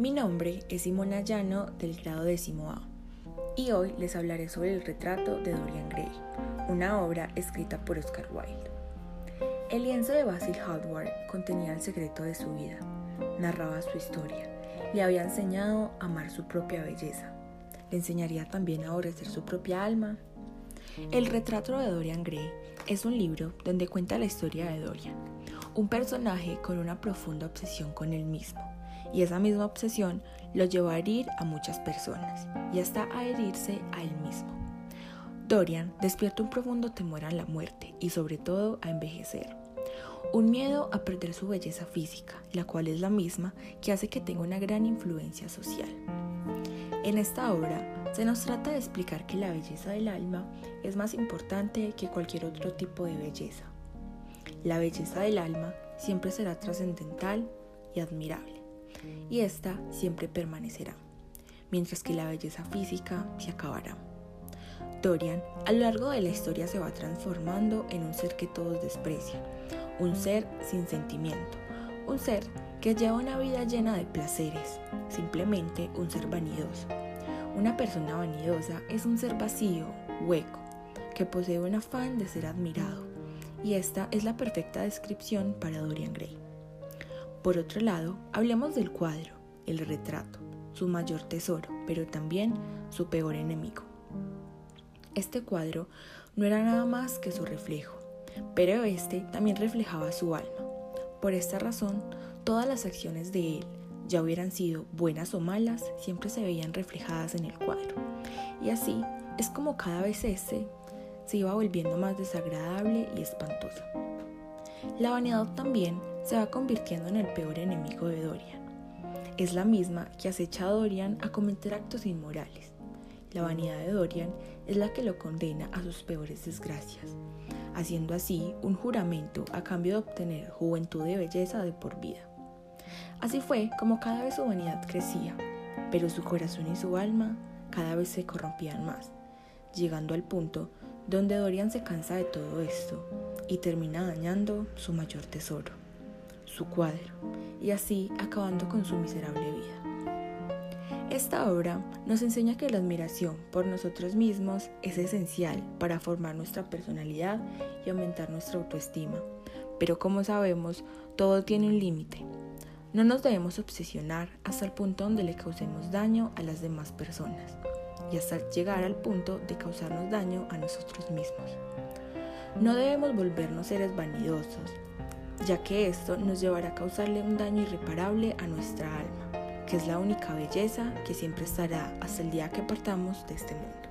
Mi nombre es Simona Llano del grado décimo A y hoy les hablaré sobre el retrato de Dorian Gray, una obra escrita por Oscar Wilde. El lienzo de Basil Hallward contenía el secreto de su vida, narraba su historia, le había enseñado a amar su propia belleza, le enseñaría también a aborrecer su propia alma. El retrato de Dorian Gray es un libro donde cuenta la historia de Dorian, un personaje con una profunda obsesión con él mismo y esa misma obsesión lo llevó a herir a muchas personas y hasta a herirse a él mismo. Dorian despierta un profundo temor a la muerte y sobre todo a envejecer. Un miedo a perder su belleza física, la cual es la misma que hace que tenga una gran influencia social. En esta obra se nos trata de explicar que la belleza del alma es más importante que cualquier otro tipo de belleza. La belleza del alma siempre será trascendental y admirable y esta siempre permanecerá, mientras que la belleza física se acabará. Dorian a lo largo de la historia se va transformando en un ser que todos desprecian, un ser sin sentimiento, un ser que lleva una vida llena de placeres, simplemente un ser vanidoso. Una persona vanidosa es un ser vacío, hueco, que posee un afán de ser admirado, y esta es la perfecta descripción para Dorian Gray. Por otro lado, hablemos del cuadro, el retrato, su mayor tesoro, pero también su peor enemigo. Este cuadro no era nada más que su reflejo, pero este también reflejaba su alma. Por esta razón, todas las acciones de él, ya hubieran sido buenas o malas, siempre se veían reflejadas en el cuadro. Y así es como cada vez este se iba volviendo más desagradable y espantoso. La vanidad también se va convirtiendo en el peor enemigo de Dorian. Es la misma que acecha a Dorian a cometer actos inmorales. La vanidad de Dorian es la que lo condena a sus peores desgracias, haciendo así un juramento a cambio de obtener juventud y belleza de por vida. Así fue como cada vez su vanidad crecía, pero su corazón y su alma cada vez se corrompían más, llegando al punto donde Dorian se cansa de todo esto y termina dañando su mayor tesoro su cuadro, y así acabando con su miserable vida. Esta obra nos enseña que la admiración por nosotros mismos es esencial para formar nuestra personalidad y aumentar nuestra autoestima, pero como sabemos, todo tiene un límite. No nos debemos obsesionar hasta el punto donde le causemos daño a las demás personas y hasta llegar al punto de causarnos daño a nosotros mismos. No debemos volvernos seres vanidosos, ya que esto nos llevará a causarle un daño irreparable a nuestra alma, que es la única belleza que siempre estará hasta el día que partamos de este mundo.